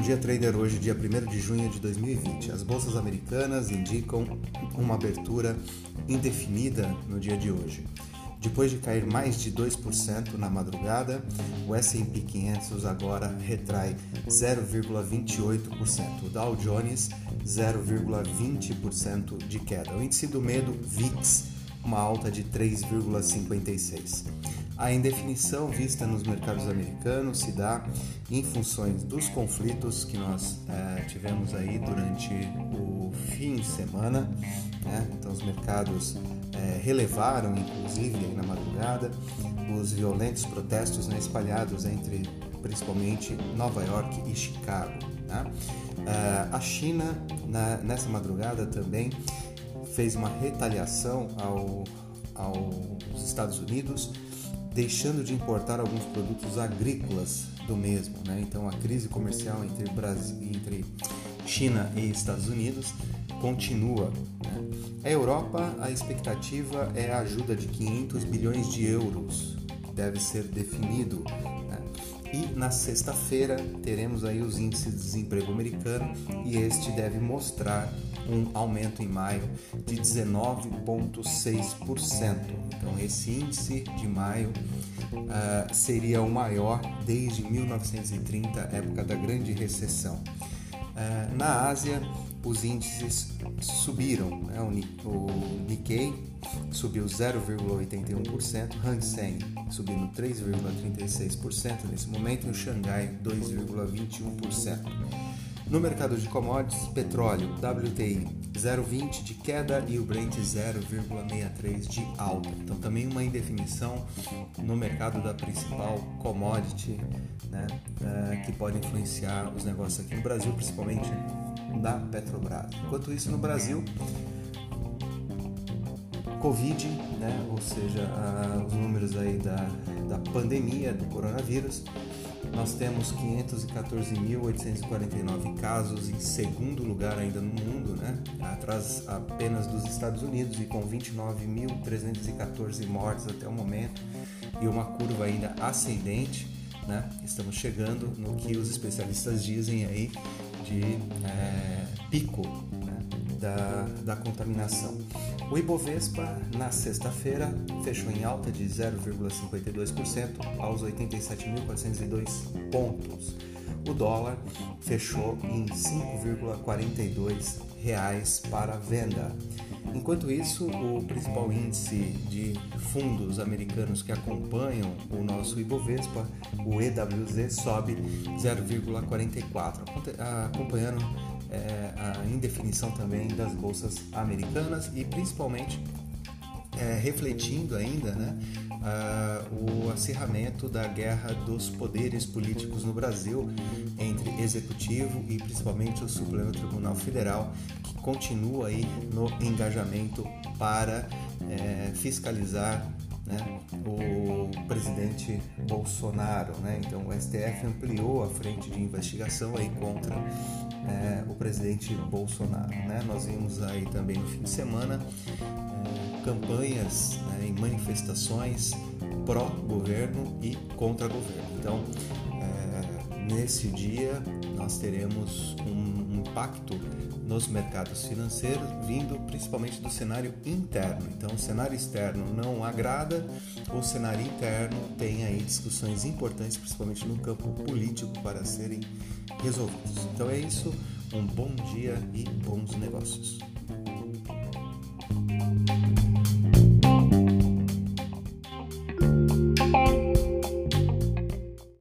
dia trader hoje, dia 1 de junho de 2020. As bolsas americanas indicam uma abertura indefinida no dia de hoje. Depois de cair mais de 2% na madrugada, o S&P 500 agora retrai 0,28%, o Dow Jones 0,20% de queda. O índice do medo VIX uma alta de 3,56. A indefinição vista nos mercados americanos se dá em funções dos conflitos que nós é, tivemos aí durante o fim de semana. Né? Então, os mercados é, relevaram, inclusive na madrugada, os violentos protestos né, espalhados entre principalmente Nova York e Chicago. Né? É, a China, na, nessa madrugada também, fez uma retaliação ao, aos Estados Unidos deixando de importar alguns produtos agrícolas do mesmo. Né? Então, a crise comercial entre, Brasil, entre China e Estados Unidos continua. Né? A Europa, a expectativa é a ajuda de 500 bilhões de euros, que deve ser definido. Né? E na sexta-feira teremos aí os índices de desemprego americano e este deve mostrar um aumento em maio de 19,6%. Então, esse índice de maio uh, seria o maior desde 1930, época da Grande Recessão. Uh, na Ásia, os índices subiram. Né? O, Nikkei subiu 0,81%, Hang Seng subindo 3,36% nesse momento e o Xangai 2,21%. No mercado de commodities, petróleo WTI 0,20 de queda e o Brent 0,63 de alta. Então também uma indefinição no mercado da principal commodity, né, é, que pode influenciar os negócios aqui no Brasil, principalmente da Petrobras. Enquanto isso, no Brasil, Covid, né, ou seja, a, os números aí da, da pandemia do coronavírus, nós temos 514.849 casos em segundo lugar ainda no mundo, né? atrás apenas dos Estados Unidos e com 29.314 mortes até o momento e uma curva ainda ascendente. Né? Estamos chegando no que os especialistas dizem aí de é, pico né? Da, da contaminação. O Ibovespa, na sexta-feira, fechou em alta de 0,52% aos 87.402 pontos. O dólar fechou em 5,42 reais para venda. Enquanto isso, o principal índice de fundos americanos que acompanham o nosso Ibovespa, o EWZ, sobe 0,44, acompanhando é, a indefinição também das bolsas americanas e principalmente é, refletindo ainda né, o acirramento da guerra dos poderes políticos no Brasil entre executivo e principalmente o Supremo Tribunal Federal, que continua aí no engajamento para é, fiscalizar né, o presidente Bolsonaro. Né? Então o STF ampliou a frente de investigação aí contra é, o presidente Bolsonaro. Né? Nós vimos aí também no fim de semana é, campanhas né, e manifestações pró-governo e contra governo. Então, nesse dia nós teremos um impacto nos mercados financeiros, vindo principalmente do cenário interno. Então, o cenário externo não agrada, o cenário interno tem aí discussões importantes, principalmente no campo político, para serem resolvidos. Então é isso, um bom dia e bons negócios.